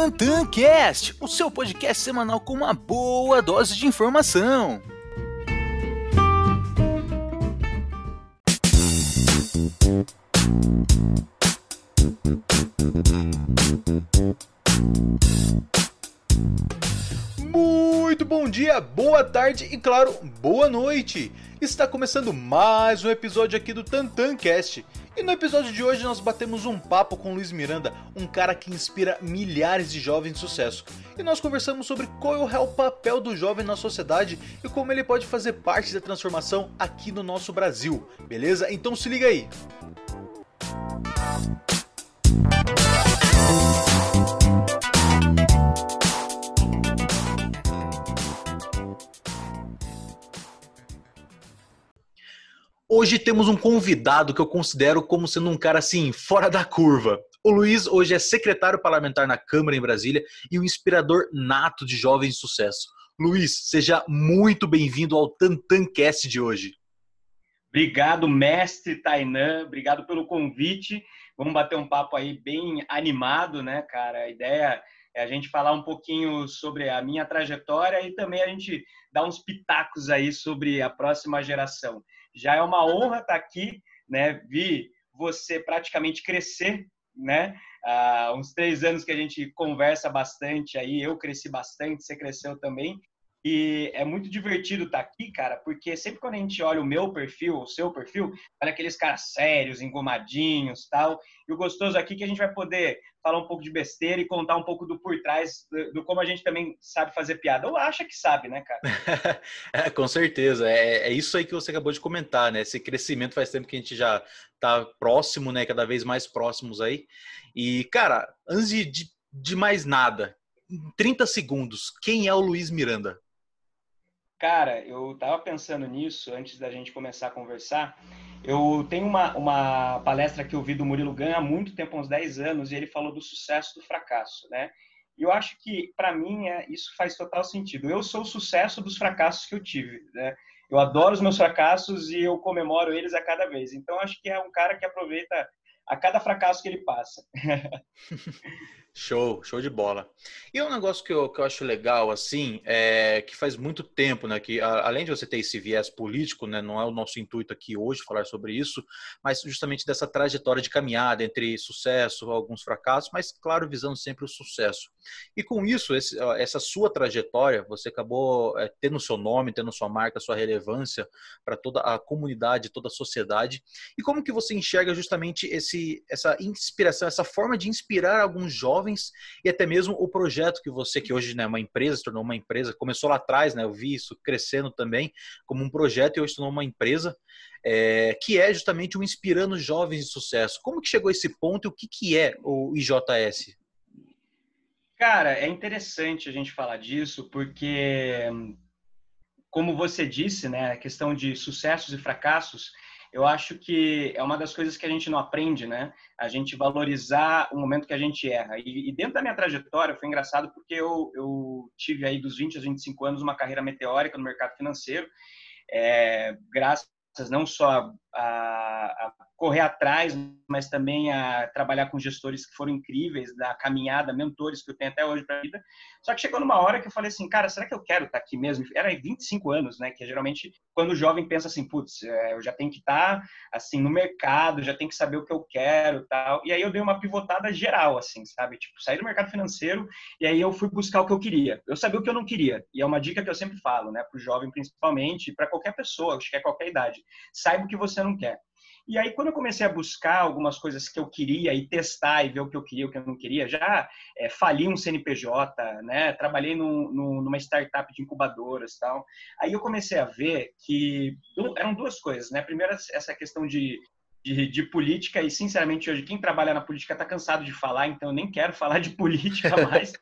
TantanCast, o seu podcast semanal com uma boa dose de informação. Muito bom dia, boa tarde e, claro, boa noite! Está começando mais um episódio aqui do TantanCast. E no episódio de hoje nós batemos um papo com Luiz Miranda, um cara que inspira milhares de jovens de sucesso. E nós conversamos sobre qual é o papel do jovem na sociedade e como ele pode fazer parte da transformação aqui no nosso Brasil, beleza? Então se liga aí! Hoje temos um convidado que eu considero como sendo um cara assim, fora da curva. O Luiz hoje é secretário parlamentar na Câmara em Brasília e um inspirador nato de jovens de sucesso. Luiz, seja muito bem-vindo ao Tantancast de hoje. Obrigado, mestre Tainan. Obrigado pelo convite. Vamos bater um papo aí bem animado, né, cara? A ideia é a gente falar um pouquinho sobre a minha trajetória e também a gente dar uns pitacos aí sobre a próxima geração. Já é uma honra estar aqui, né? Vi você praticamente crescer, né? Há uns três anos que a gente conversa bastante aí, eu cresci bastante, você cresceu também. E é muito divertido estar aqui, cara, porque sempre quando a gente olha o meu perfil, o seu perfil, olha aqueles caras sérios, engomadinhos tal. E o gostoso aqui é que a gente vai poder falar um pouco de besteira e contar um pouco do por trás, do, do como a gente também sabe fazer piada. Ou acha que sabe, né, cara? é, com certeza. É, é isso aí que você acabou de comentar, né? Esse crescimento faz tempo que a gente já tá próximo, né? Cada vez mais próximos aí. E, cara, antes de, de mais nada, em 30 segundos, quem é o Luiz Miranda? Cara, eu estava pensando nisso antes da gente começar a conversar. Eu tenho uma, uma palestra que eu vi do Murilo Gun há muito tempo, uns 10 anos, e ele falou do sucesso do fracasso, né? E eu acho que, para mim, é, isso faz total sentido. Eu sou o sucesso dos fracassos que eu tive, né? Eu adoro os meus fracassos e eu comemoro eles a cada vez. Então, acho que é um cara que aproveita a cada fracasso que ele passa. Show, show de bola. E um negócio que eu, que eu acho legal, assim, é que faz muito tempo, né, que a, além de você ter esse viés político, né, não é o nosso intuito aqui hoje falar sobre isso, mas justamente dessa trajetória de caminhada entre sucesso, alguns fracassos, mas, claro, visando sempre o sucesso. E com isso, esse, essa sua trajetória, você acabou é, tendo seu nome, tendo sua marca, sua relevância para toda a comunidade, toda a sociedade. E como que você enxerga justamente esse, essa inspiração, essa forma de inspirar alguns jovens e até mesmo o projeto que você, que hoje é né, uma empresa, se tornou uma empresa, começou lá atrás, né, eu vi isso crescendo também como um projeto e hoje se tornou uma empresa, é, que é justamente o Inspirando Jovens de Sucesso. Como que chegou a esse ponto e o que, que é o IJS? Cara, é interessante a gente falar disso porque, como você disse, né, a questão de sucessos e fracassos, eu acho que é uma das coisas que a gente não aprende, né? A gente valorizar o momento que a gente erra. E, e dentro da minha trajetória foi engraçado porque eu, eu tive aí dos 20 aos 25 anos uma carreira meteórica no mercado financeiro, é, graças não só a, a, correr atrás, mas também a trabalhar com gestores que foram incríveis, da caminhada, mentores que eu tenho até hoje para a vida. Só que chegou numa hora que eu falei assim, cara, será que eu quero estar tá aqui mesmo? Era 25 anos, né? Que geralmente quando o jovem pensa assim, putz, é, eu já tenho que estar tá, assim no mercado, já tenho que saber o que eu quero, tal. E aí eu dei uma pivotada geral, assim, sabe? Tipo, saí do mercado financeiro e aí eu fui buscar o que eu queria. Eu sabia o que eu não queria. E é uma dica que eu sempre falo, né? Para o jovem principalmente, para qualquer pessoa, acho que é qualquer idade. Saiba o que você não quer. E aí, quando eu comecei a buscar algumas coisas que eu queria e testar e ver o que eu queria e o que eu não queria, já é, fali um CNPJ, né? Trabalhei no, no, numa startup de incubadoras e tal. Aí eu comecei a ver que eram duas coisas, né? Primeiro, essa questão de, de, de, política e, sinceramente, hoje quem trabalha na política está cansado de falar, então eu nem quero falar de política mais.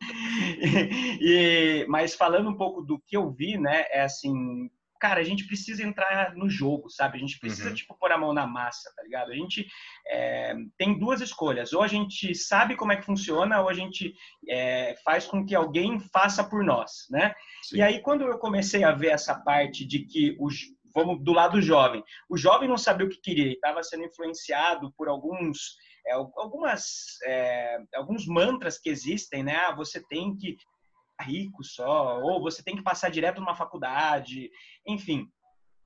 e, mas falando um pouco do que eu vi, né, é assim, cara, a gente precisa entrar no jogo, sabe? A gente precisa, uhum. tipo, pôr a mão na massa, tá ligado? A gente é, tem duas escolhas. Ou a gente sabe como é que funciona, ou a gente é, faz com que alguém faça por nós, né? Sim. E aí, quando eu comecei a ver essa parte de que os vamos do lado jovem. O jovem não sabia o que queria, estava sendo influenciado por alguns, é, algumas, é, alguns mantras que existem, né? Ah, você tem que rico só, ou você tem que passar direto numa faculdade, enfim.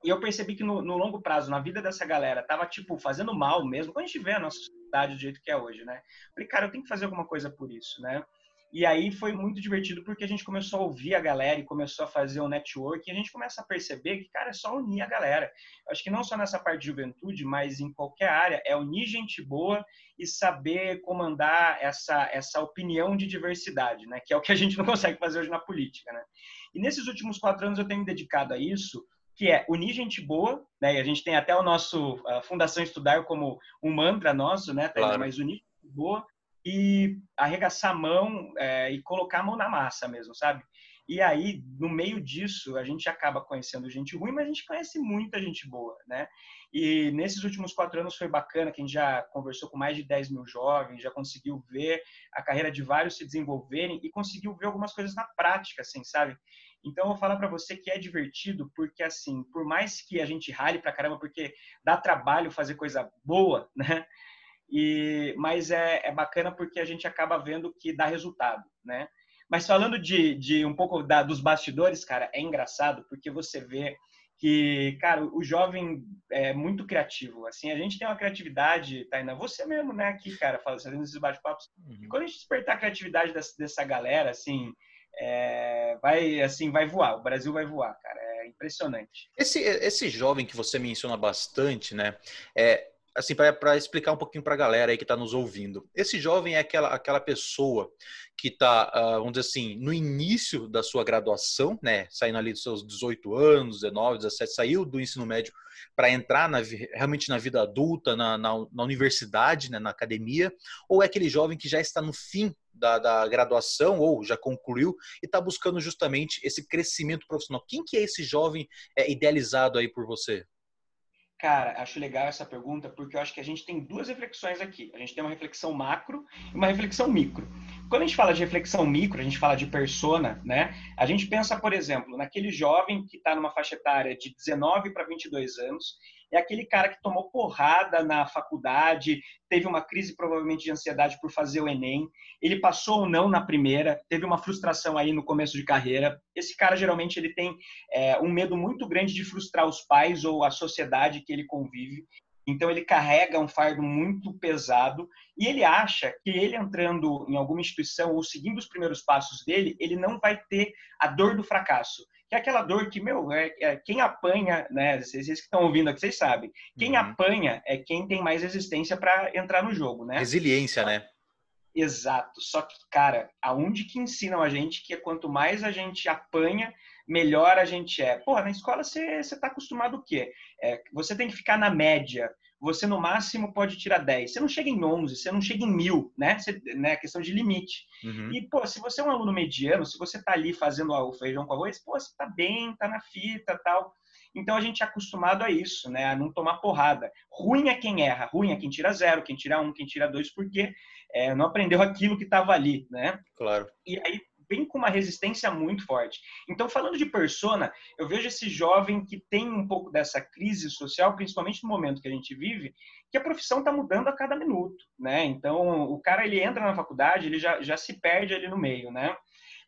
E eu percebi que no, no, longo prazo, na vida dessa galera, tava, tipo, fazendo mal mesmo. Quando a gente vê a nossa sociedade do jeito que é hoje, né? Falei, cara, eu tenho que fazer alguma coisa por isso, né? E aí foi muito divertido porque a gente começou a ouvir a galera e começou a fazer o um network e a gente começa a perceber que, cara, é só unir a galera. Acho que não só nessa parte de juventude, mas em qualquer área, é unir gente boa e saber comandar essa, essa opinião de diversidade, né? Que é o que a gente não consegue fazer hoje na política, né? E nesses últimos quatro anos eu tenho me dedicado a isso, que é unir gente boa, né? E a gente tem até o nosso Fundação Estudar como um mantra nosso, né? Claro. Mas unir gente boa e arregaçar a mão é, e colocar a mão na massa mesmo, sabe? E aí, no meio disso, a gente acaba conhecendo gente ruim, mas a gente conhece muita gente boa, né? E nesses últimos quatro anos foi bacana, que a gente já conversou com mais de 10 mil jovens, já conseguiu ver a carreira de vários se desenvolverem e conseguiu ver algumas coisas na prática, assim, sabe? Então, eu vou falar para você que é divertido, porque, assim, por mais que a gente rale pra caramba, porque dá trabalho fazer coisa boa, né? E, mas é, é bacana porque a gente acaba vendo que dá resultado, né? Mas falando de, de um pouco da, dos bastidores, cara, é engraçado porque você vê que, cara, o jovem é muito criativo. Assim, a gente tem uma criatividade, Tainá, você mesmo, né, aqui, cara, fazendo esses bate-papos. Uhum. E quando a gente despertar a criatividade dessa, dessa galera, assim, é, vai, assim, vai voar. O Brasil vai voar, cara. É impressionante. Esse, esse jovem que você menciona bastante, né, é, assim, para explicar um pouquinho para a galera aí que está nos ouvindo. Esse jovem é aquela, aquela pessoa que está, uh, ah, vamos dizer assim, no início da sua graduação, né, saindo ali dos seus 18 anos, 19, 17, saiu do ensino médio para entrar na, realmente na vida adulta, na, na, na universidade, né, na academia, ou é aquele jovem que já está no fim da, da, graduação ou já concluiu e está buscando justamente esse crescimento profissional. Quem que é esse jovem é, idealizado aí por você? Cara, acho legal essa pergunta porque eu acho que a gente tem duas reflexões aqui. A gente tem uma reflexão macro e uma reflexão micro. Quando a gente fala de reflexão micro, a gente fala de persona, né? A gente pensa, por exemplo, naquele jovem que está numa faixa etária de 19 para 22 anos é aquele cara que tomou porrada na faculdade, teve uma crise provavelmente de ansiedade por fazer o Enem, ele passou ou não na primeira, teve uma frustração aí no começo de carreira. Esse cara geralmente ele tem é, um medo muito grande de frustrar os pais ou a sociedade que ele convive. Então ele carrega um fardo muito pesado e ele acha que ele entrando em alguma instituição ou seguindo os primeiros passos dele, ele não vai ter a dor do fracasso que é aquela dor que, meu, é, é quem apanha, né? Vocês, vocês que estão ouvindo aqui, vocês sabem. Quem uhum. apanha é quem tem mais resistência para entrar no jogo, né? Resiliência, né? Exato. Só que, cara, aonde que ensinam a gente que é quanto mais a gente apanha, melhor a gente é. Porra, na escola você, você tá acostumado o quê? É, você tem que ficar na média você no máximo pode tirar 10. Você não chega em 11, você não chega em mil, né? Você, né? Questão de limite. Uhum. E, pô, se você é um aluno mediano, se você tá ali fazendo o feijão com arroz, pô, você tá bem, tá na fita tal. Então a gente é acostumado a isso, né? A não tomar porrada. Ruim é quem erra, ruim é quem tira zero, quem tira um, quem tira dois, porque é, não aprendeu aquilo que estava ali, né? Claro. E aí vem com uma resistência muito forte. Então, falando de persona, eu vejo esse jovem que tem um pouco dessa crise social, principalmente no momento que a gente vive, que a profissão está mudando a cada minuto, né? Então, o cara ele entra na faculdade, ele já, já se perde ali no meio, né?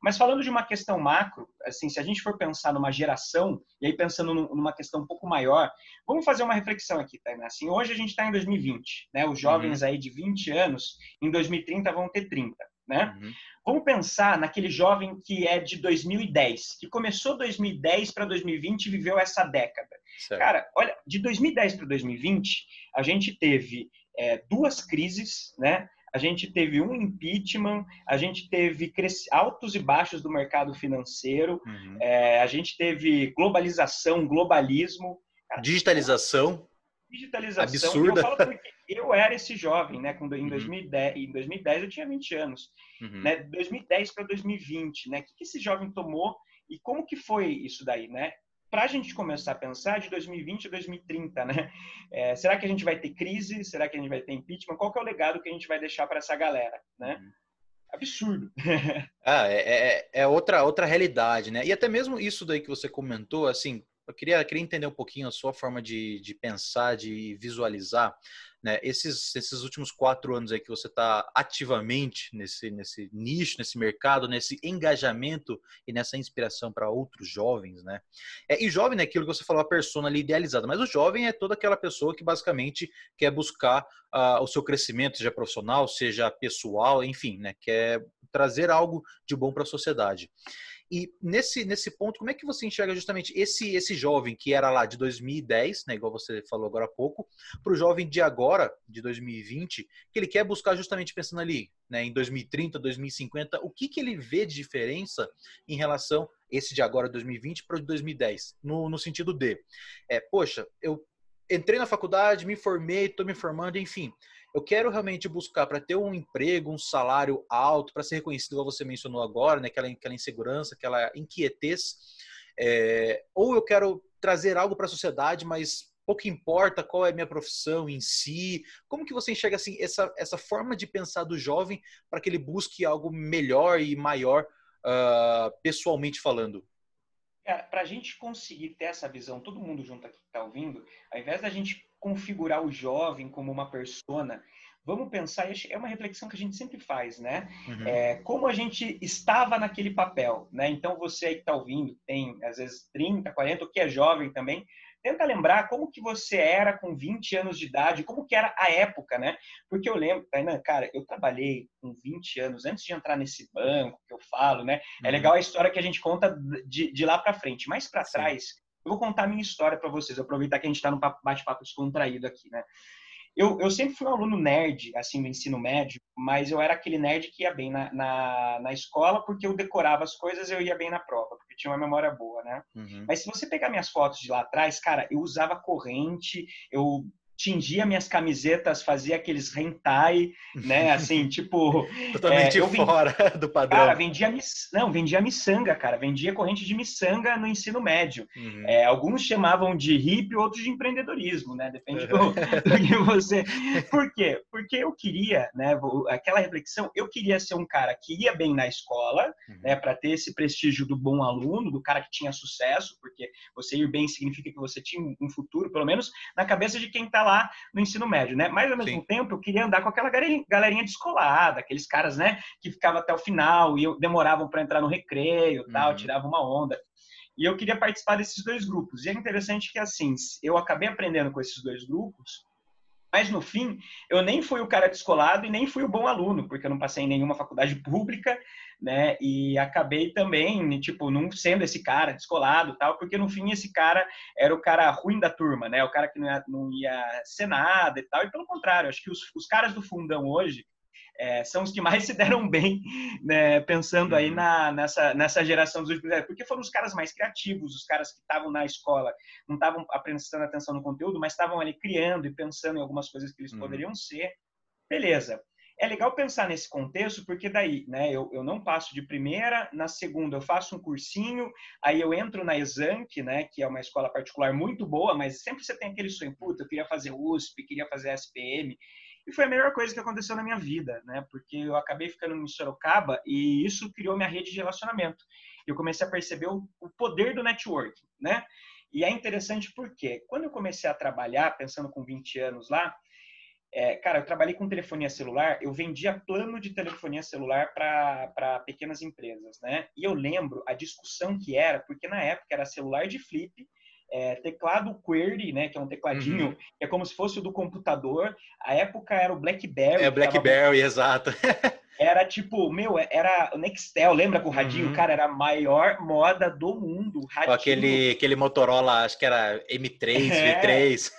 Mas falando de uma questão macro, assim, se a gente for pensar numa geração, e aí pensando numa questão um pouco maior, vamos fazer uma reflexão aqui, tá? Assim, hoje a gente está em 2020, né? Os jovens uhum. aí de 20 anos, em 2030 vão ter 30, né? Uhum. Vamos pensar naquele jovem que é de 2010, que começou 2010 para 2020 e viveu essa década. Certo. Cara, olha, de 2010 para 2020, a gente teve é, duas crises, né? A gente teve um impeachment, a gente teve altos e baixos do mercado financeiro, uhum. é, a gente teve globalização, globalismo. Digitalização. Digitalização. Absurda. Eu falo porque eu era esse jovem, né? Quando, em, 2010, uhum. em 2010 eu tinha 20 anos. Uhum. Né? 2010 para 2020, né? O que, que esse jovem tomou e como que foi isso daí, né? Para a gente começar a pensar de 2020 a 2030, né? É, será que a gente vai ter crise? Será que a gente vai ter impeachment? Qual que é o legado que a gente vai deixar para essa galera, né? Uhum. Absurdo. ah, é, é, é outra, outra realidade, né? E até mesmo isso daí que você comentou, assim, eu queria, queria entender um pouquinho a sua forma de, de pensar, de visualizar né, esses, esses últimos quatro anos aí que você está ativamente nesse, nesse nicho, nesse mercado, nesse engajamento e nessa inspiração para outros jovens, né? É, e jovem é aquilo que você falou, a persona ali idealizada, mas o jovem é toda aquela pessoa que basicamente quer buscar uh, o seu crescimento, seja profissional, seja pessoal, enfim, né? Quer trazer algo de bom para a sociedade. E nesse, nesse ponto, como é que você enxerga justamente esse, esse jovem que era lá de 2010, né, igual você falou agora há pouco, para o jovem de agora, de 2020, que ele quer buscar justamente pensando ali, né, em 2030, 2050, o que, que ele vê de diferença em relação esse de agora, 2020, para o de 2010, no, no sentido de, é, poxa, eu entrei na faculdade, me formei, estou me formando, enfim, eu quero realmente buscar para ter um emprego, um salário alto, para ser reconhecido, como você mencionou agora, né? aquela, aquela insegurança, aquela inquietez, é, ou eu quero trazer algo para a sociedade, mas pouco importa qual é a minha profissão em si. Como que você enxerga assim essa, essa forma de pensar do jovem para que ele busque algo melhor e maior uh, pessoalmente falando? Para a gente conseguir ter essa visão, todo mundo junto aqui que está ouvindo, ao invés da gente configurar o jovem como uma persona, vamos pensar, é uma reflexão que a gente sempre faz, né? Uhum. É, como a gente estava naquele papel, né? Então, você aí que está ouvindo, tem às vezes 30, 40, o que é jovem também, tenta lembrar como que você era com 20 anos de idade, como que era a época, né? Porque eu lembro, Tainan, cara, eu trabalhei com 20 anos, antes de entrar nesse banco que eu falo, né? É uhum. É legal a história que a gente conta de, de lá para frente, mais para trás, eu vou contar a minha história para vocês, aproveitar que a gente está num bate-papo descontraído aqui, né? Eu, eu sempre fui um aluno nerd, assim, no ensino médio, mas eu era aquele nerd que ia bem na, na, na escola porque eu decorava as coisas eu ia bem na prova, porque tinha uma memória boa, né? Uhum. Mas se você pegar minhas fotos de lá atrás, cara, eu usava corrente, eu tingia minhas camisetas, fazia aqueles hentai, né? Assim, tipo. Totalmente é, fora do padrão. Cara, vendia, miss... não, vendia miçanga, cara. Vendia corrente de miçanga no ensino médio. Uhum. É, alguns chamavam de hippie, outros de empreendedorismo, né? Depende do, do que você. Por quê? Porque eu queria, né? Aquela reflexão, eu queria ser um cara que ia bem na escola, uhum. né? Para ter esse prestígio do bom aluno, do cara que tinha sucesso, porque você ir bem significa que você tinha um futuro, pelo menos na cabeça de quem está lá no ensino médio, né? Mas ao mesmo Sim. tempo eu queria andar com aquela galerinha descolada, aqueles caras, né, que ficavam até o final e demoravam para entrar no recreio, tal, uhum. tiravam uma onda. E eu queria participar desses dois grupos. E é interessante que assim, eu acabei aprendendo com esses dois grupos mas no fim, eu nem fui o cara descolado e nem fui o bom aluno, porque eu não passei em nenhuma faculdade pública, né? E acabei também, tipo, não sendo esse cara descolado tal, porque no fim esse cara era o cara ruim da turma, né? O cara que não ia, não ia ser nada e tal. E pelo contrário, acho que os, os caras do fundão hoje, é, são os que mais se deram bem, né, pensando aí uhum. na, nessa, nessa geração dos últimos anos, porque foram os caras mais criativos, os caras que estavam na escola, não estavam prestando atenção no conteúdo, mas estavam ali criando e pensando em algumas coisas que eles uhum. poderiam ser. Beleza. É legal pensar nesse contexto, porque daí, né, eu, eu não passo de primeira, na segunda eu faço um cursinho, aí eu entro na Exanc, né, que é uma escola particular muito boa, mas sempre você tem aquele sonho, puta, eu queria fazer USP, queria fazer SPM, e foi a melhor coisa que aconteceu na minha vida, né? Porque eu acabei ficando em Sorocaba e isso criou minha rede de relacionamento. Eu comecei a perceber o, o poder do networking, né? E é interessante porque quando eu comecei a trabalhar, pensando com 20 anos lá, é, cara, eu trabalhei com telefonia celular, eu vendia plano de telefonia celular para pequenas empresas, né? E eu lembro a discussão que era, porque na época era celular de flip, é, teclado QWERTY, né, que é um tecladinho, uhum. que é como se fosse o do computador. A época era o BlackBerry. É, o BlackBerry, exato. era tipo, meu, era o Nextel, lembra com o radinho? Uhum. Cara, era a maior moda do mundo. Radinho. Aquele, aquele Motorola, acho que era M3, é. V3.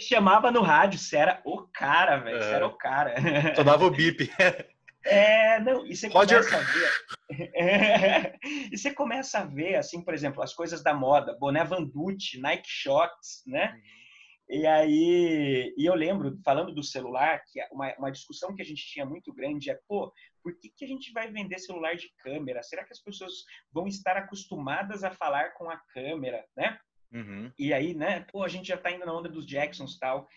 chamava no rádio, você era o cara, velho. Você era o cara. Só dava o bip. É, não, e você Roger. começa a ver. É, e você começa a ver, assim, por exemplo, as coisas da moda, boné Van Ducci, Nike Shots, né? Uhum. E aí, e eu lembro, falando do celular, que uma, uma discussão que a gente tinha muito grande é, pô, por que, que a gente vai vender celular de câmera? Será que as pessoas vão estar acostumadas a falar com a câmera, né? Uhum. E aí, né, pô, a gente já tá indo na onda dos Jacksons e tal.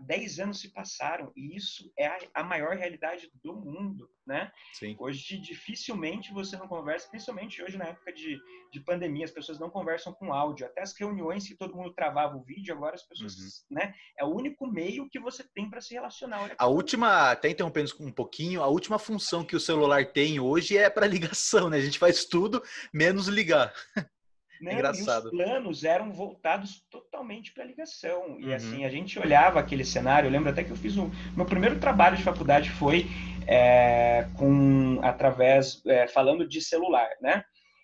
Dez anos se passaram e isso é a, a, maior realidade do mundo, né? Sim. Hoje, dificilmente você não conversa, principalmente hoje na época de, de pandemia, as pessoas não conversam com áudio. Até as reuniões que todo mundo travava o vídeo, agora as pessoas, uhum. né? É o único meio que você tem para se relacionar. Olha a última, até interrompendo um pouquinho, a última função que o celular tem hoje é para ligação, né? A gente faz tudo menos ligar. Né? Engraçado. E os planos eram voltados totalmente para ligação. E uhum. assim, a gente olhava aquele cenário, eu lembro até que eu fiz um. Meu primeiro trabalho de faculdade foi é, com através é, falando de celular, né?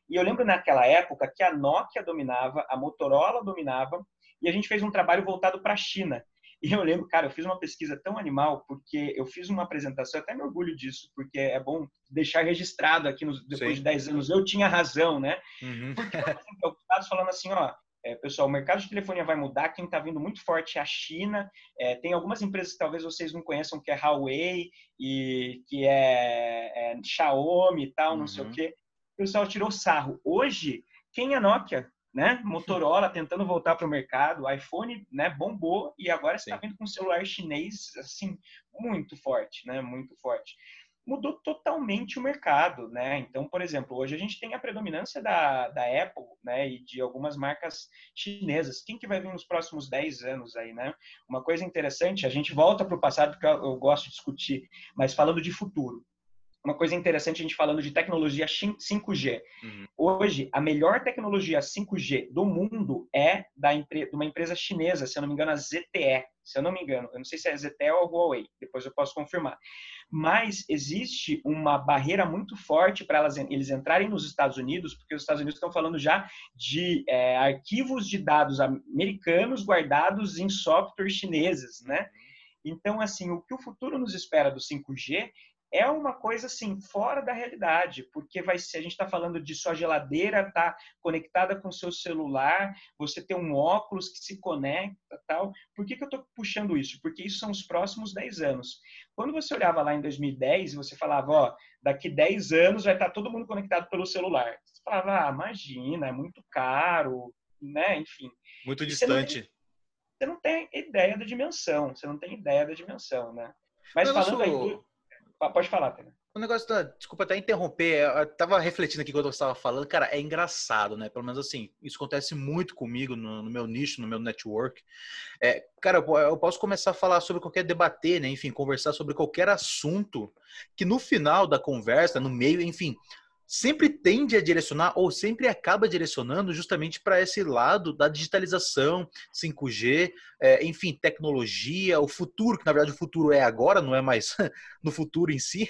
E eu lembro naquela época que a Nokia dominava, a Motorola dominava, e a gente fez um trabalho voltado para a China. E eu lembro, cara, eu fiz uma pesquisa tão animal, porque eu fiz uma apresentação, até me orgulho disso, porque é bom deixar registrado aqui nos, depois Sim. de 10 anos, eu tinha razão, né? Uhum. Porque eu estava falando assim, ó, é, pessoal, o mercado de telefonia vai mudar, quem está vindo muito forte é a China, é, tem algumas empresas que talvez vocês não conheçam, que é Huawei, e que é, é Xiaomi e tal, uhum. não sei o uhum. quê. O pessoal tirou sarro. Hoje, quem é Nokia? Né? Motorola tentando voltar para o mercado, o iPhone, né, bombou e agora está vindo com um celular chinês assim muito forte, né? Muito forte. Mudou totalmente o mercado, né? Então, por exemplo, hoje a gente tem a predominância da, da Apple, né, e de algumas marcas chinesas. Quem que vai vir nos próximos 10 anos aí, né? Uma coisa interessante, a gente volta para o passado porque eu, eu gosto de discutir, mas falando de futuro uma coisa interessante a gente falando de tecnologia 5G. Uhum. Hoje, a melhor tecnologia 5G do mundo é da de uma empresa chinesa, se eu não me engano, a ZTE. Se eu não me engano, eu não sei se é ZTE ou Huawei, depois eu posso confirmar. Mas existe uma barreira muito forte para eles entrarem nos Estados Unidos, porque os Estados Unidos estão falando já de é, arquivos de dados americanos guardados em software chineses, né? Uhum. Então, assim, o que o futuro nos espera do 5G é uma coisa assim fora da realidade, porque vai ser a gente está falando de sua geladeira tá conectada com seu celular, você tem um óculos que se conecta, tal. Por que, que eu estou puxando isso? Porque isso são os próximos 10 anos. Quando você olhava lá em 2010 você falava, ó, daqui 10 anos vai estar tá todo mundo conectado pelo celular. Você falava, ah, imagina, é muito caro, né? Enfim. Muito distante. Você não, tem, você não tem ideia da dimensão, você não tem ideia da dimensão, né? Mas falando aí do Pode falar, Pena. O negócio. Desculpa até interromper, eu tava refletindo aqui quando você estava falando, cara, é engraçado, né? Pelo menos assim, isso acontece muito comigo no, no meu nicho, no meu network. É, cara, eu, eu, posso começar a falar sobre qualquer debater, né? Enfim, conversar sobre qualquer assunto que no final da conversa, no meio, enfim, sempre tende a direcionar ou sempre acaba direcionando justamente para esse lado da digitalização, 5G, é, enfim, tecnologia, o futuro, que na verdade o futuro é agora, não é mais no futuro em si.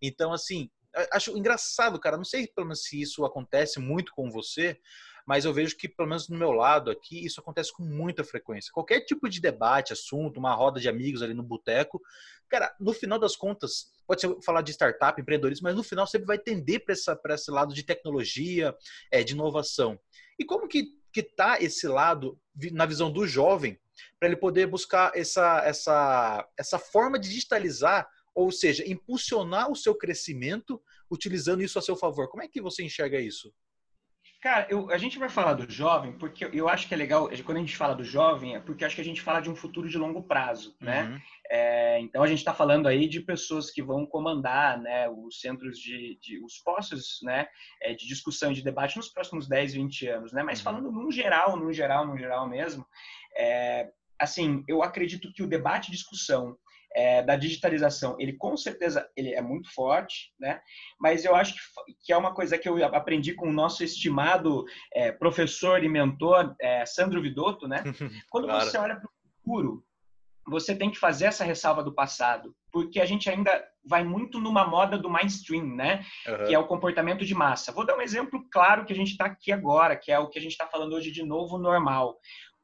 Então, assim, acho engraçado, cara. Não sei pelo menos se isso acontece muito com você, mas eu vejo que, pelo menos no meu lado aqui, isso acontece com muita frequência. Qualquer tipo de debate, assunto, uma roda de amigos ali no boteco, cara, no final das contas, pode ser falar de startup, empreendedorismo, mas no final sempre vai tender para esse lado de tecnologia, é, de inovação. E como que que tá esse lado na visão do jovem para ele poder buscar essa, essa, essa forma de digitalizar, ou seja, impulsionar o seu crescimento utilizando isso a seu favor. Como é que você enxerga isso? Cara, eu, a gente vai falar do jovem porque eu acho que é legal, quando a gente fala do jovem, é porque acho que a gente fala de um futuro de longo prazo, né? Uhum. É, então a gente está falando aí de pessoas que vão comandar né, os centros de, de os postos né, é, de discussão e de debate nos próximos 10, 20 anos, né? Mas uhum. falando num geral, num geral, num geral mesmo, é, assim, eu acredito que o debate e discussão é, da digitalização, ele com certeza ele é muito forte, né? Mas eu acho que, que é uma coisa que eu aprendi com o nosso estimado é, professor e mentor é, Sandro Vidotto, né? Quando claro. você olha para o futuro, você tem que fazer essa ressalva do passado, porque a gente ainda vai muito numa moda do mainstream, né? Uhum. Que é o comportamento de massa. Vou dar um exemplo claro que a gente está aqui agora, que é o que a gente está falando hoje de novo normal.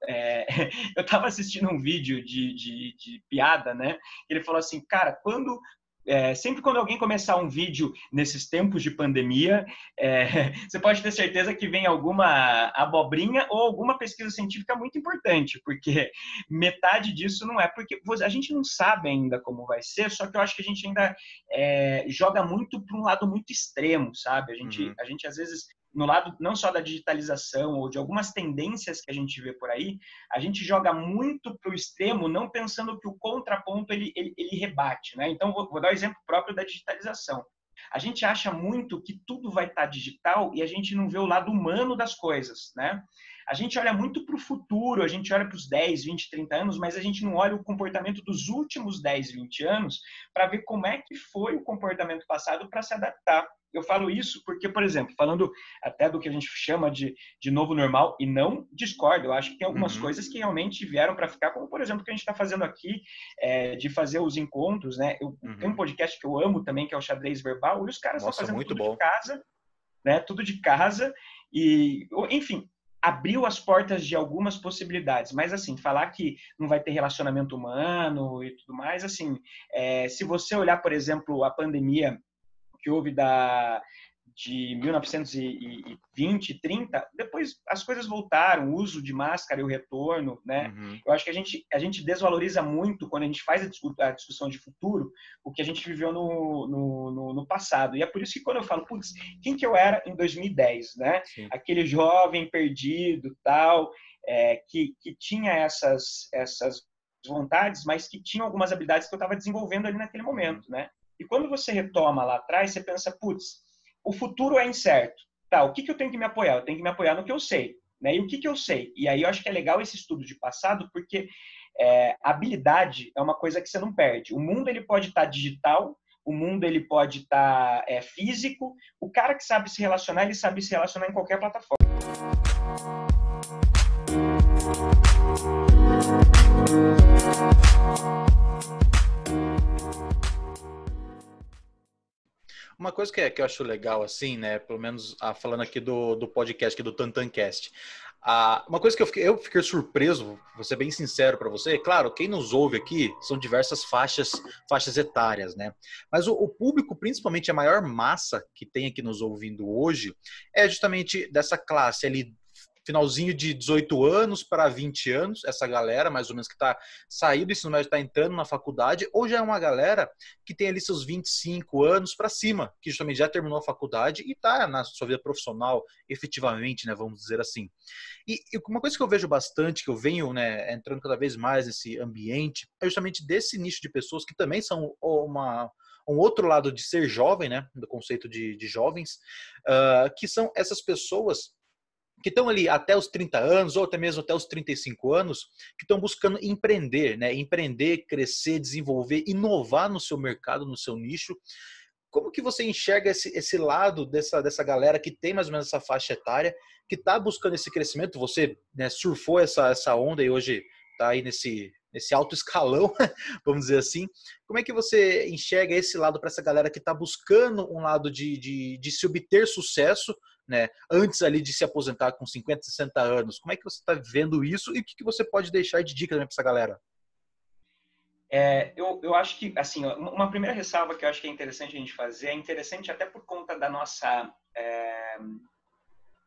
É, eu estava assistindo um vídeo de, de, de, piada, né? Ele falou assim, cara, quando é, sempre quando alguém começar um vídeo nesses tempos de pandemia, é, você pode ter certeza que vem alguma abobrinha ou alguma pesquisa científica muito importante, porque metade disso não é porque a gente não sabe ainda como vai ser, só que eu acho que a gente ainda é, joga muito para um lado muito extremo, sabe? A gente, uhum. a gente às vezes no lado não só da digitalização ou de algumas tendências que a gente vê por aí, a gente joga muito para o extremo, não pensando que o contraponto ele, ele, ele rebate. Né? Então, vou, vou dar o um exemplo próprio da digitalização. A gente acha muito que tudo vai estar digital e a gente não vê o lado humano das coisas, né? A gente olha muito para o futuro, a gente olha para os 10, 20, 30 anos, mas a gente não olha o comportamento dos últimos 10, 20 anos para ver como é que foi o comportamento passado para se adaptar. Eu falo isso porque, por exemplo, falando até do que a gente chama de, de novo normal, e não discordo, eu acho que tem algumas uhum. coisas que realmente vieram para ficar, como, por exemplo, o que a gente está fazendo aqui, é, de fazer os encontros, né? Eu uhum. tenho um podcast que eu amo também, que é o Xadrez Verbal, e os caras estão fazendo tudo bom. de casa, né? Tudo de casa, e, enfim, abriu as portas de algumas possibilidades, mas assim, falar que não vai ter relacionamento humano e tudo mais, assim, é, se você olhar, por exemplo, a pandemia que houve da de 1920, 30, depois as coisas voltaram, o uso de máscara e o retorno, né? Uhum. Eu acho que a gente, a gente desvaloriza muito quando a gente faz a discussão de futuro o que a gente viveu no, no, no, no passado. E é por isso que quando eu falo, putz, quem que eu era em 2010, né? Sim. Aquele jovem perdido, tal, é, que, que tinha essas, essas vontades, mas que tinha algumas habilidades que eu estava desenvolvendo ali naquele momento, né? E quando você retoma lá atrás, você pensa, putz, o futuro é incerto. Tá, o que, que eu tenho que me apoiar? Eu tenho que me apoiar no que eu sei. Né? E o que, que eu sei? E aí eu acho que é legal esse estudo de passado, porque é, habilidade é uma coisa que você não perde. O mundo ele pode estar tá digital, o mundo ele pode estar tá, é, físico. O cara que sabe se relacionar, ele sabe se relacionar em qualquer plataforma. Uma coisa que, é, que eu acho legal, assim, né? Pelo menos ah, falando aqui do, do podcast, aqui do Tantancast. Ah, uma coisa que eu fiquei, eu fiquei surpreso, vou ser bem sincero para você, claro, quem nos ouve aqui são diversas faixas, faixas etárias, né? Mas o, o, público, principalmente a maior massa que tem aqui nos ouvindo hoje, é justamente dessa classe ali finalzinho de 18 anos para 20 anos, essa galera mais ou menos que está saindo do ensino médio, está entrando na faculdade, ou já é uma galera que tem ali seus 25 anos para cima, que justamente já terminou a faculdade e está na sua vida profissional efetivamente, né, vamos dizer assim. E, e, uma coisa que eu vejo bastante, que eu venho né, entrando cada vez mais nesse ambiente, é justamente desse nicho de pessoas que também são uma, um outro lado de ser jovem, né, do conceito de, de jovens, uh, que são essas pessoas que estão ali até os 30 anos, ou até mesmo até os 35 anos, que estão buscando empreender, né? Empreender, crescer, desenvolver, inovar no seu mercado, no seu nicho. Como que você enxerga esse, esse lado dessa, dessa galera que tem mais ou menos essa faixa etária, que está buscando esse crescimento? Você né, surfou essa, essa onda e hoje está aí nesse, nesse alto escalão, vamos dizer assim. Como é que você enxerga esse lado para essa galera que está buscando um lado de, de, de se obter sucesso, né, antes ali de se aposentar com 50, 60 anos. Como é que você está vendo isso e o que, que você pode deixar de dica para essa galera? É, eu, eu acho que, assim, uma primeira ressalva que eu acho que é interessante a gente fazer, é interessante até por conta da nossa é,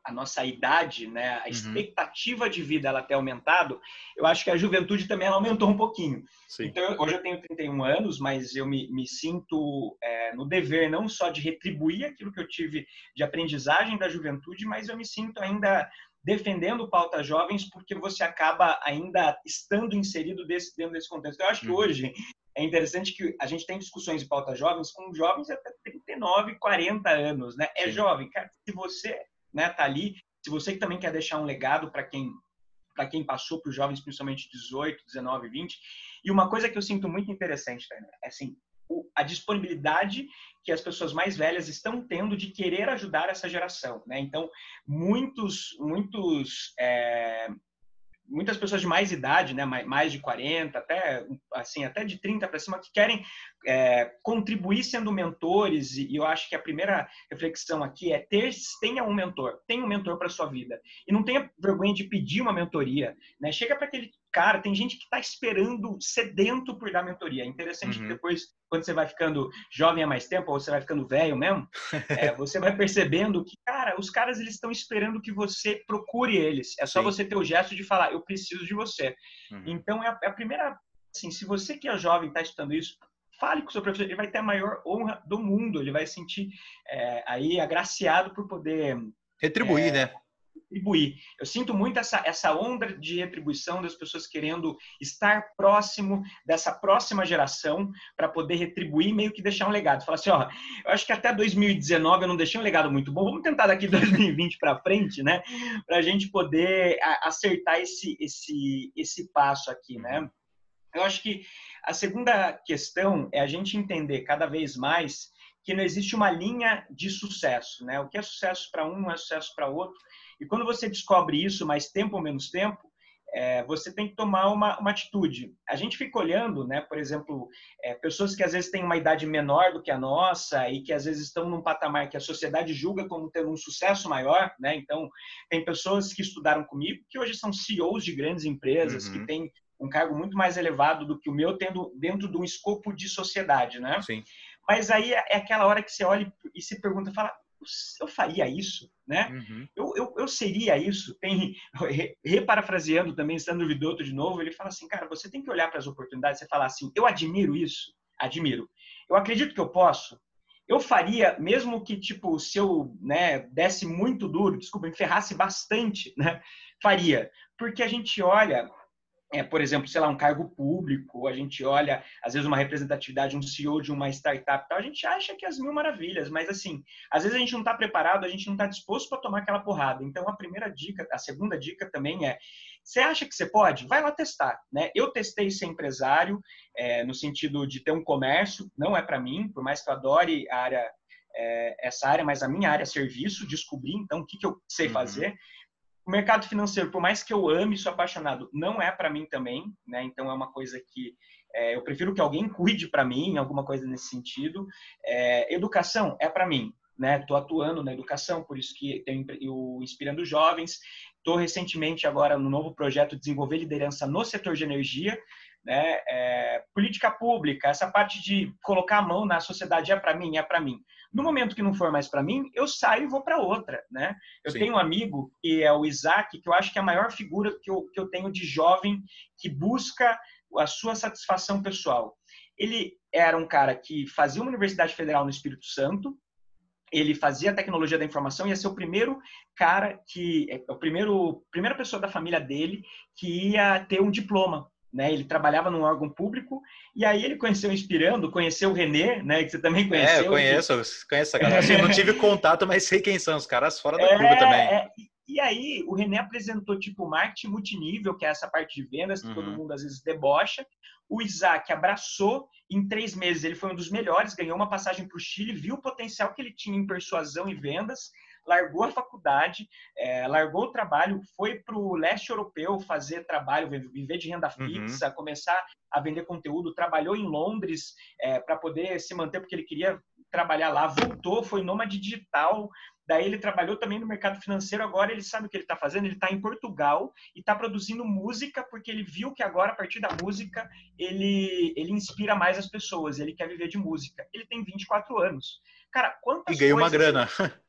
a nossa idade, né, a uhum. expectativa de vida ela ter aumentado, eu acho que a juventude também aumentou um pouquinho. Sim. Então, hoje eu tenho 31 anos, mas eu me, me sinto é, no dever não só de retribuir aquilo que eu tive de aprendizagem da juventude, mas eu me sinto ainda defendendo pautas jovens porque você acaba ainda estando inserido desse, dentro desse contexto. Eu acho que uhum. hoje é interessante que a gente tem discussões de pautas jovens com jovens até 39, 40 anos, né? É Sim. jovem, cara. Se você né, tá ali. Se você também quer deixar um legado para quem para quem passou para os jovens, principalmente 18, 19, 20. E uma coisa que eu sinto muito interessante, tá, é assim, a disponibilidade que as pessoas mais velhas estão tendo de querer ajudar essa geração, né? Então, muitos, muitos é, muitas pessoas de mais idade, né, mais de 40, até assim, até de 30 para cima, que querem é, contribuir sendo mentores. E eu acho que a primeira reflexão aqui é ter, tenha um mentor, tenha um mentor para sua vida e não tenha vergonha de pedir uma mentoria, né? Chega para aquele cara, tem gente que está esperando, sedento por dar mentoria. É interessante uhum. que depois, quando você vai ficando jovem há mais tempo, ou você vai ficando velho mesmo, é, você vai percebendo que, cara, os caras eles estão esperando que você procure eles. É só Sim. você ter o gesto de falar, eu preciso de você. Uhum. Então, é a, é a, primeira, assim, se você que é jovem está estudando isso, fale com o seu professor, ele vai ter a maior honra do mundo, ele vai sentir é, aí agraciado por poder Retribuir, é, né? retribuir. Eu sinto muito essa, essa onda de retribuição das pessoas querendo estar próximo dessa próxima geração para poder retribuir meio que deixar um legado. Falar assim, ó, eu acho que até 2019 eu não deixei um legado muito bom, vamos tentar daqui 2020 para frente, né? Para a gente poder acertar esse, esse, esse passo aqui, né? Eu acho que a segunda questão é a gente entender cada vez mais que não existe uma linha de sucesso, né? O que é sucesso para um não é sucesso para outro. E quando você descobre isso, mais tempo ou menos tempo, é, você tem que tomar uma, uma, atitude. A gente fica olhando, né, por exemplo, é, pessoas que às vezes têm uma idade menor do que a nossa e que às vezes estão num patamar que a sociedade julga como tendo um sucesso maior, né? Então, tem pessoas que estudaram comigo que hoje são CEOs de grandes empresas, uhum. que têm um cargo muito mais elevado do que o meu, tendo dentro de um escopo de sociedade, né? Sim. Mas aí é aquela hora que você olha e se pergunta, fala, eu faria isso, né? Uhum. Eu, eu, eu, seria isso. Tem, reparafraseando também, Sandro Vidotto de novo, ele fala assim, cara, você tem que olhar para as oportunidades e falar assim, eu admiro isso, admiro. Eu acredito que eu posso. Eu faria, mesmo que, tipo, se eu né, desse muito duro, desculpa, me ferrasse bastante, né? Faria. Porque a gente olha é, por exemplo, sei lá, um cargo público, a gente olha, às vezes, uma representatividade, um CEO de uma startup, tal, a gente acha que é as mil maravilhas, mas assim, às vezes a gente não está preparado, a gente não está disposto para tomar aquela porrada. Então, a primeira dica, a segunda dica também é, você acha que você pode? Vai lá testar, né? Eu testei ser empresário, é, no sentido de ter um comércio, não é para mim, por mais que eu adore a área, é, essa área, mas a minha área é serviço, descobri, então, o que, que eu sei uhum. O mercado financeiro, por mais que eu ame e sou apaixonado, não é para mim também, né? Então é uma coisa que é, eu prefiro que alguém cuide para mim, alguma coisa nesse sentido. É, educação é para mim, né? Estou atuando na educação, por isso que tenho o Inspirando Jovens. Estou recentemente agora no novo projeto desenvolver liderança no setor de energia, né? É, política pública, essa parte de colocar a mão na sociedade é para mim, é para mim. No momento que não for mais para mim, eu saio e vou para outra, né? Eu Sim. tenho um amigo que é o Isaac, que eu acho que é a maior figura que eu, que eu tenho de jovem que busca a sua satisfação pessoal. Ele era um cara que fazia uma universidade federal no Espírito Santo, ele fazia tecnologia da informação e ia ser o primeiro cara que é, o primeiro primeira pessoa da família dele que ia ter um diploma né? Ele trabalhava num órgão público e aí ele conheceu Inspirando, conheceu o Renê, né? Que você também conheceu. É, eu conheço, que... conheço a galera. Assim, não tive contato, mas sei quem são os caras fora da é, curva também. É, e aí o René apresentou tipo marketing multinível, que é essa parte de vendas que uhum. todo mundo às vezes debocha. O Isaac abraçou em três meses. Ele foi um dos melhores, ganhou uma passagem para o Chile, viu o potencial que ele tinha em persuasão e vendas largou a faculdade, é, largou o trabalho, foi para o leste europeu fazer trabalho, viver de renda uhum. fixa, uhum. começar a vender conteúdo, trabalhou em Londres é, para poder se manter, porque ele queria trabalhar lá, voltou, foi nômade digital, Daí ele trabalhou também no mercado financeiro. Agora ele sabe o que ele está fazendo. Ele está em Portugal e está produzindo música porque ele viu que agora a partir da música ele ele inspira mais as pessoas. Ele quer viver de música. Ele tem 24 anos. Cara, quantas e ganhou uma grana.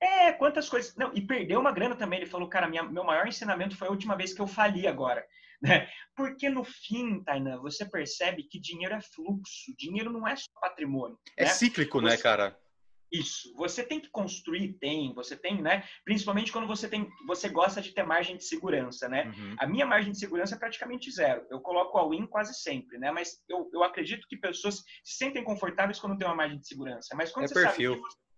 É, quantas coisas. Não, e perdeu uma grana também. Ele falou, cara, minha, meu maior ensinamento foi a última vez que eu fali agora. Né? Porque no fim, Tainan, você percebe que dinheiro é fluxo, dinheiro não é só patrimônio. É né? cíclico, né, você... né, cara? Isso. Você tem que construir, tem, você tem, né? Principalmente quando você tem, você gosta de ter margem de segurança, né? Uhum. A minha margem de segurança é praticamente zero. Eu coloco a win quase sempre, né? Mas eu, eu acredito que pessoas se sentem confortáveis quando tem uma margem de segurança. Mas quando é você perfil. sabe que você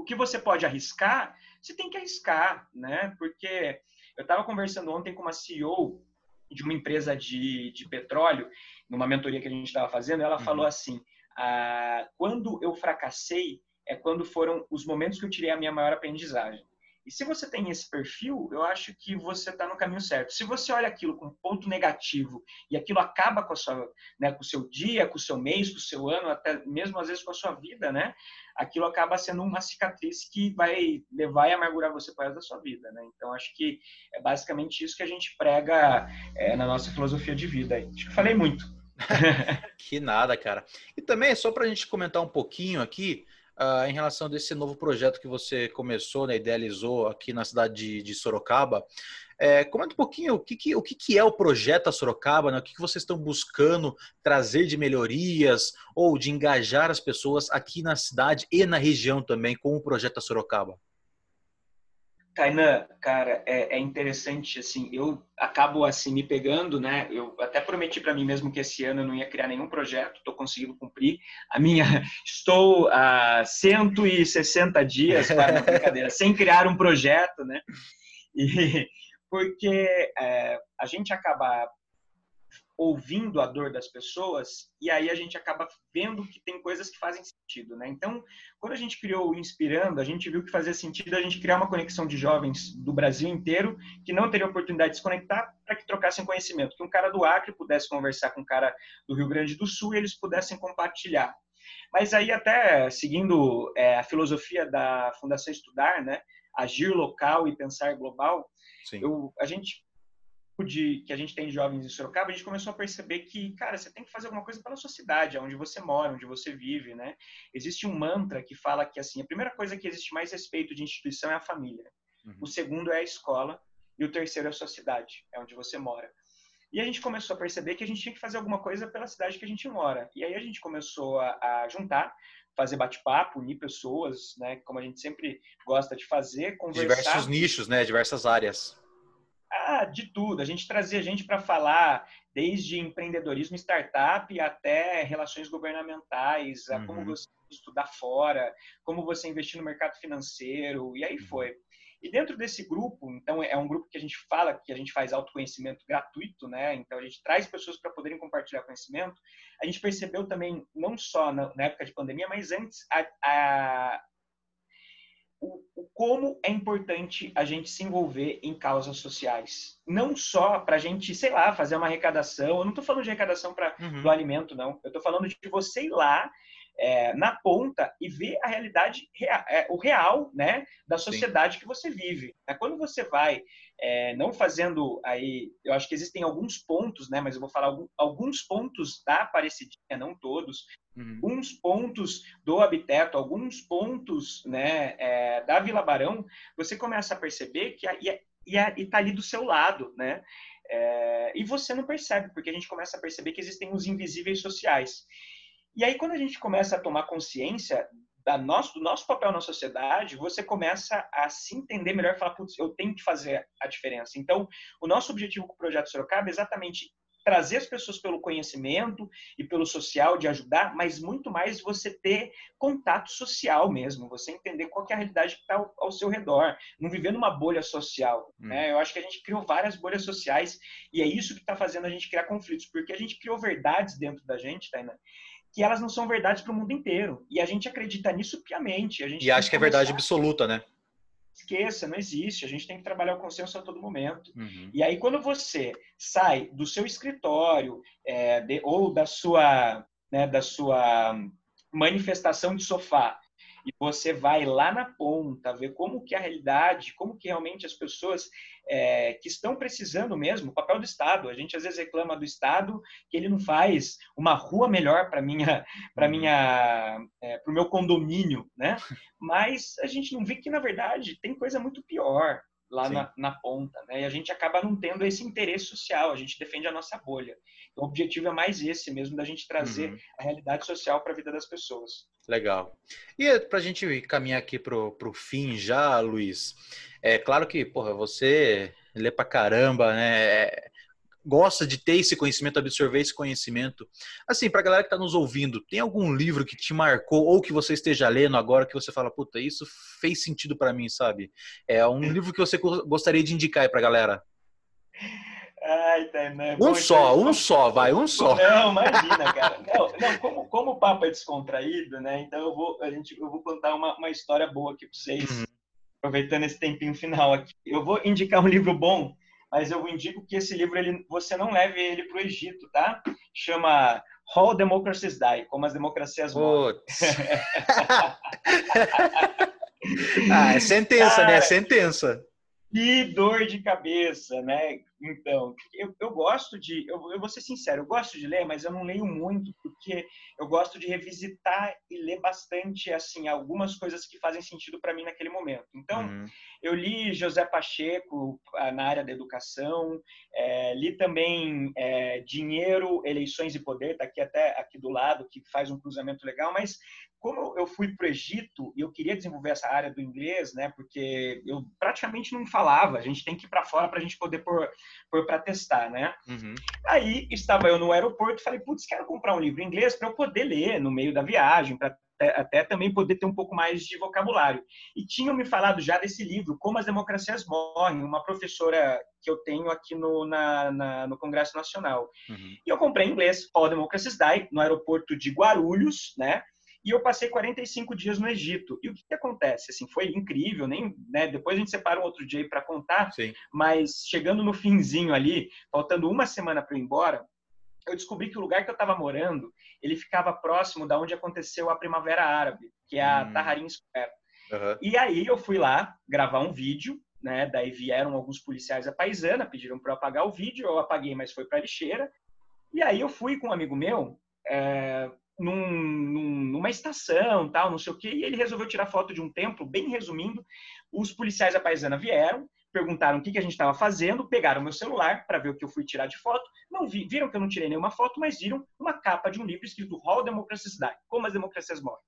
o que você pode arriscar, você tem que arriscar, né? Porque eu estava conversando ontem com uma CEO de uma empresa de, de petróleo, numa mentoria que a gente estava fazendo, ela uhum. falou assim: ah, quando eu fracassei é quando foram os momentos que eu tirei a minha maior aprendizagem. E se você tem esse perfil, eu acho que você está no caminho certo. Se você olha aquilo com ponto negativo e aquilo acaba com, a sua, né, com o seu dia, com o seu mês, com o seu ano, até mesmo às vezes com a sua vida, né? Aquilo acaba sendo uma cicatriz que vai levar e amargurar você para da sua vida, né? Então, acho que é basicamente isso que a gente prega é, na nossa filosofia de vida. Acho que falei muito. que nada, cara. E também, só para a gente comentar um pouquinho aqui, uh, em relação desse novo projeto que você começou, né, idealizou aqui na cidade de, de Sorocaba. É, comenta um pouquinho o que, que, o que, que é o projeto Sorocaba, né? o que, que vocês estão buscando trazer de melhorias ou de engajar as pessoas aqui na cidade e na região também com o projeto Sorocaba. Kainan, cara, é, é, interessante, assim, eu acabo, assim, me pegando, né, eu até prometi para mim mesmo que esse ano eu não ia criar nenhum projeto, estou conseguindo cumprir. A minha, estou há 160 dias, para brincadeira, sem criar um projeto, né, e, porque é, a gente acaba ouvindo a dor das pessoas e aí a gente acaba vendo que tem coisas que fazem sentido, né? Então, quando a gente criou o Inspirando, a gente viu que fazia sentido a gente criar uma conexão de jovens do Brasil inteiro que não teriam oportunidade de se conectar para que trocassem conhecimento, que um cara do Acre pudesse conversar com um cara do Rio Grande do Sul e eles pudessem compartilhar. Mas aí até seguindo é, a filosofia da Fundação Estudar, né? Agir local e pensar global, eu, a gente de que a gente tem de jovens em Sorocaba, a gente começou a perceber que, cara, você tem que fazer alguma coisa pela sua cidade, onde você mora, onde você vive, né? Existe um mantra que fala que, assim, a primeira coisa que existe mais respeito de instituição é a família. Uhum. O segundo é a escola e o terceiro é a sua cidade, é onde você mora. E a gente começou a perceber que a gente tinha que fazer alguma coisa pela cidade que a gente mora. E aí a gente começou a, a juntar, fazer bate-papo, unir pessoas, né? Como a gente sempre gosta de fazer, conversar. Diversos nichos, né? Diversas áreas. Ah, de tudo. A gente trazia gente para falar desde empreendedorismo startup até relações governamentais, uhum. como você estudar fora, como você investir no mercado financeiro, e aí uhum. foi. E dentro desse grupo, então é um grupo que a gente fala que a gente faz autoconhecimento gratuito, né? Então a gente traz pessoas para poderem compartilhar conhecimento. A gente percebeu também, não só na, na época de pandemia, mas antes, a, a, o, o, como é importante a gente se envolver em causas sociais. Não só para a gente, sei lá, fazer uma arrecadação. Eu não estou falando de arrecadação pra, uhum. do alimento, não. Eu estou falando de você ir lá é, na ponta e ver a realidade, é, o real, né, da sociedade Sim. que você vive. É, quando você vai, é, não fazendo aí, eu acho que existem alguns pontos, né, mas eu vou falar alguns pontos da Aparecidinha, não todos, uhum. alguns pontos do Habiteto, alguns pontos, né, é, da Vila Barão, você começa a perceber que a, e está ali do seu lado, né? É, e você não percebe, porque a gente começa a perceber que existem os invisíveis sociais. E aí, quando a gente começa a tomar consciência da nosso, do nosso papel na sociedade, você começa a se entender melhor e falar, putz, eu tenho que fazer a diferença. Então, o nosso objetivo com o Projeto Sorocaba é exatamente trazer as pessoas pelo conhecimento e pelo social, de ajudar, mas muito mais você ter contato social mesmo, você entender qual é a realidade que está ao, ao, seu redor, não viver numa bolha social. Hum. Né? Eu acho que a gente criou várias bolhas sociais e é isso que está fazendo a gente criar conflitos, porque a gente criou verdades dentro da gente, Tainá, que elas não são verdades para o mundo inteiro. E a gente acredita nisso piamente. A gente e acha que é verdade absoluta, né? Esqueça, não existe. A gente tem que trabalhar o consenso a todo momento. Uhum. E aí, quando você sai do seu escritório é, de, ou da sua, né, da sua manifestação de sofá e você vai lá na ponta ver como que é a realidade, como que realmente as pessoas é, que estão precisando mesmo, o papel do Estado. A gente às vezes reclama do Estado que ele não faz uma rua melhor para minha, para uhum. minha, é, para o meu condomínio, né? Mas a gente não vê que na verdade tem coisa muito pior lá na, na, ponta, né? E a gente acaba não tendo esse interesse social, a gente defende a nossa bolha. Então, o objetivo é mais esse mesmo, da gente trazer uhum. a realidade social para a vida das pessoas. Legal. E para a gente caminhar aqui para o fim já, Luiz, é claro que, porra, você lê para caramba, né? É, gosta de ter esse conhecimento, absorver esse conhecimento. Assim, para a galera que está nos ouvindo, tem algum livro que te marcou ou que você esteja lendo agora que você fala, puta, isso fez sentido para mim, sabe? É um livro que você gostaria de indicar aí para a galera. Ai, tá, né? Um só, um só, vai, um só. Não, imagina, cara. Não, não como, como o papo é descontraído, né? Então eu vou, a gente, eu vou contar uma, uma história boa aqui para vocês, uhum. aproveitando esse tempinho final aqui. Eu vou indicar um livro bom mas eu indico que esse livro ele, você não leve ele para o Egito, tá? Chama How Democracies Die, como as democracias morrem. ah, é sentença, Cara, né? É sentença. Que dor de cabeça, né? Então, eu, eu gosto de, eu, eu vou ser sincero, eu gosto de ler, mas eu não leio muito, porque eu gosto de revisitar e ler bastante, assim, algumas coisas que fazem sentido para mim naquele momento. Então, uhum. eu li José Pacheco ah, na área da educação, é, li também é, Dinheiro, Eleições e Poder, tá aqui até aqui do lado, que faz um cruzamento legal, mas como eu fui para o Egito e eu queria desenvolver essa área do inglês, né? Porque eu praticamente não falava. A gente tem que ir para fora para a gente poder pôr, pôr para testar, né? Uhum. Aí estava eu no aeroporto e falei, putz, quero comprar um livro em inglês para eu poder ler no meio da viagem, para até também poder ter um pouco mais de vocabulário. E tinham me falado já desse livro, Como as Democracias Morrem, uma professora que eu tenho aqui no, na, na, no Congresso Nacional. Uhum. E eu comprei em inglês, All Democracies Die, no aeroporto de Guarulhos, né? E eu passei 45 dias no Egito. E o que, que acontece? Assim, foi incrível, nem, né? Depois a gente separa um outro dia para contar, Sim. mas chegando no finzinho ali, faltando uma semana para ir embora, eu descobri que o lugar que eu estava morando, ele ficava próximo da onde aconteceu a Primavera Árabe, que é a hum. Tahrir Square. Uhum. E aí eu fui lá gravar um vídeo, né? Daí vieram alguns policiais a paisana, pediram para eu apagar o vídeo, eu apaguei, mas foi para lixeira. E aí eu fui com um amigo meu é, num, num, numa estação, tal, não sei o quê, e ele resolveu tirar foto de um templo, bem resumindo. Os policiais a paisana vieram, perguntaram o que, que a gente estava fazendo, pegaram meu celular para ver o que eu fui tirar de foto, não vi, viram que eu não tirei nenhuma foto, mas viram uma capa de um livro escrito Hall Democracia Como as Democracias Morrem.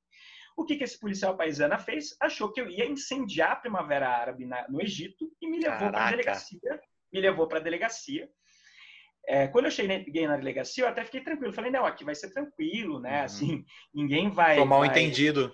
O que, que esse policial paisana fez? Achou que eu ia incendiar a Primavera Árabe na, no Egito e me levou para a delegacia. Me levou para a delegacia. É, quando eu cheguei na delegacia, eu até fiquei tranquilo. Falei, não, aqui vai ser tranquilo, né? Uhum. Assim, ninguém vai. Foi mal vai... entendido.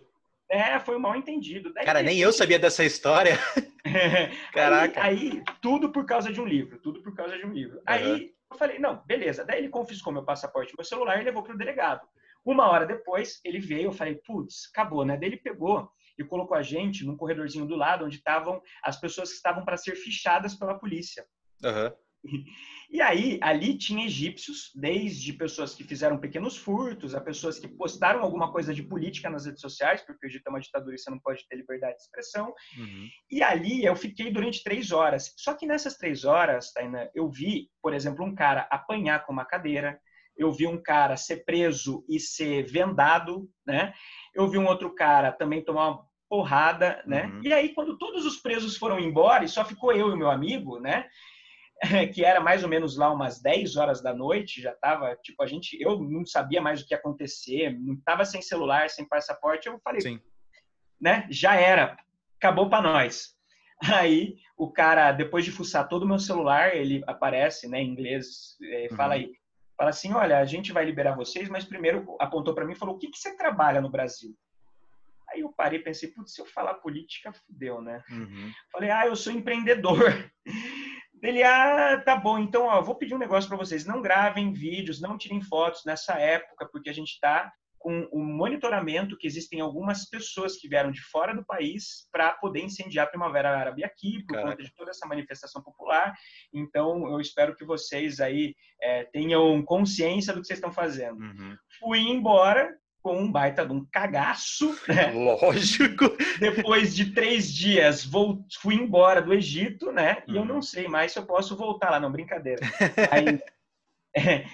É, foi um mal entendido. Daí, Cara, nem eu sabia dessa história. Caraca. Aí, aí, tudo por causa de um livro, tudo por causa de um livro. Uhum. Aí eu falei, não, beleza. Daí ele confiscou meu passaporte, meu celular e levou para o delegado. Uma hora depois, ele veio, eu falei, putz, acabou, né? Daí ele pegou e colocou a gente num corredorzinho do lado, onde estavam as pessoas que estavam para ser fichadas pela polícia. Uhum. E aí, ali tinha egípcios, desde pessoas que fizeram pequenos furtos, a pessoas que postaram alguma coisa de política nas redes sociais, porque o Egito é uma ditadura e você não pode ter liberdade de expressão. Uhum. E ali eu fiquei durante três horas. Só que nessas três horas, Taina, eu vi, por exemplo, um cara apanhar com uma cadeira, eu vi um cara ser preso e ser vendado, né? Eu vi um outro cara também tomar uma porrada, né? Uhum. E aí, quando todos os presos foram embora e só ficou eu e meu amigo, né? que era mais ou menos lá umas 10 horas da noite, já tava, tipo, a gente, eu não sabia mais o que ia acontecer, não tava sem celular, sem passaporte, eu falei, Sim. né, já era, acabou para nós. Aí o cara, depois de fuçar todo o meu celular, ele aparece, né, em inglês, é, fala uhum. aí, fala assim, olha, a gente vai liberar vocês, mas primeiro apontou para mim e falou, o que, que você trabalha no Brasil? Aí eu parei pensei, putz, se eu falar política, fudeu, né? Uhum. Falei, ah, eu sou empreendedor. Ele, ah, tá bom, então ó, vou pedir um negócio para vocês. Não gravem vídeos, não tirem fotos nessa época, porque a gente está com o monitoramento que existem algumas pessoas que vieram de fora do país para poder incendiar a Primavera Árabe aqui, por Caraca. conta de toda essa manifestação popular. Então, eu espero que vocês aí é, tenham consciência do que vocês estão fazendo. Uhum. Fui embora, com um baita de um cagaço. Né? Lógico. Depois de três dias, vou, fui embora do Egito, né? E eu não uhum. sei mais se eu posso voltar lá, não, brincadeira. Aí, é,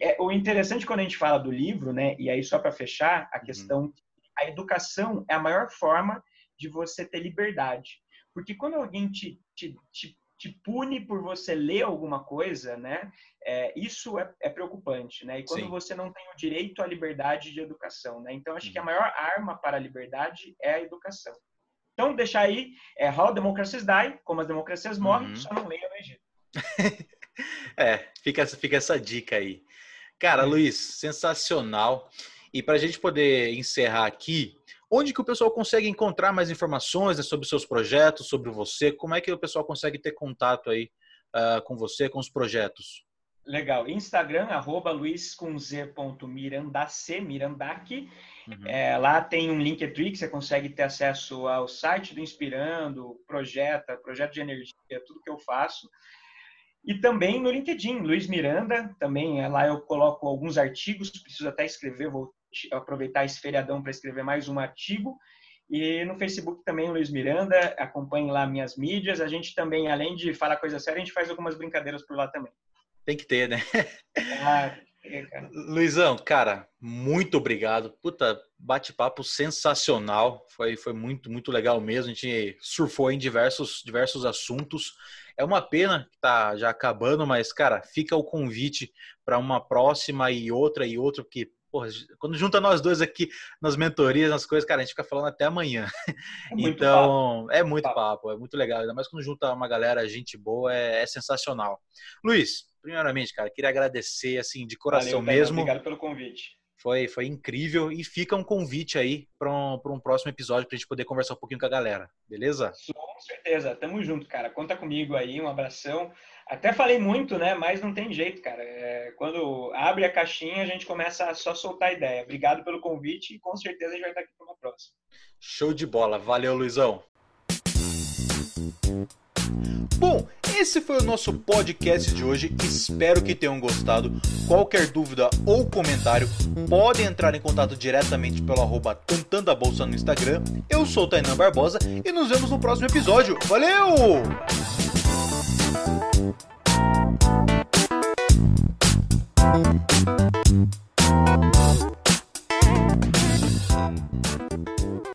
é, o interessante quando a gente fala do livro, né? E aí, só para fechar, a uhum. questão: a educação é a maior forma de você ter liberdade. Porque quando alguém te, te, te te pune por você ler alguma coisa, né? É, isso é, é, preocupante, né? E quando Sim. você não tem o direito à liberdade de educação, né? Então, acho uhum. que a uhum. maior arma para a liberdade é a educação. Então, deixar aí, é How Democracies Die, como as democracias morrem, uhum. só não leia no Egito. é, fica, fica essa dica aí. Cara, é. Luiz, sensacional. E para a gente poder encerrar aqui, Onde que o pessoal consegue encontrar mais informações né, sobre seus projetos, sobre você? Como é que o pessoal consegue ter contato aí uh, com você, com os projetos? Legal. Instagram, arroba Mirandac. Uhum. É, lá tem um Linktree que você consegue ter acesso ao site do Inspirando, Projeta, Projeto de Energia, tudo que eu faço. E também no LinkedIn, Luiz Miranda, também é, lá eu coloco alguns artigos, preciso até escrever, vou aproveitar esse feriadão para escrever mais um artigo. E no Facebook também, Luiz Miranda, acompanhe lá minhas mídias. A gente também, além de falar coisa séria, a gente faz algumas brincadeiras por lá também. Tem que ter, né? Ah, é, cara. Luizão, cara, muito obrigado. Puta, bate-papo sensacional. Foi, foi muito, muito legal mesmo. A gente surfou em diversos, diversos assuntos. É uma pena que tá já acabando, mas, cara, fica o convite para uma próxima e outra e outra, porque porra, quando junta nós dois aqui nas mentorias, nas coisas, cara, a gente fica falando até amanhã. É então, papo. é muito papo. papo. é muito legal. Ainda mais quando junta uma galera, gente boa, é, é sensacional. Luiz, primeiramente, cara, queria agradecer, assim, de coração Valeu, mesmo. Obrigado pelo convite. Foi, foi incrível e fica um convite aí para um, um próximo episódio para a gente poder conversar um pouquinho com a galera, beleza? Com certeza, tamo junto, cara. Conta comigo aí, um abração. Até falei muito, né? Mas não tem jeito, cara. É, quando abre a caixinha, a gente começa a só soltar ideia. Obrigado pelo convite e com certeza a gente vai estar aqui para uma próxima. Show de bola. Valeu, Luizão. Bom, esse foi o nosso podcast de hoje. Espero que tenham gostado. Qualquer dúvida ou comentário, podem entrar em contato diretamente pelo arroba a Bolsa no Instagram. Eu sou o Tainan Barbosa e nos vemos no próximo episódio. Valeu! Thank you.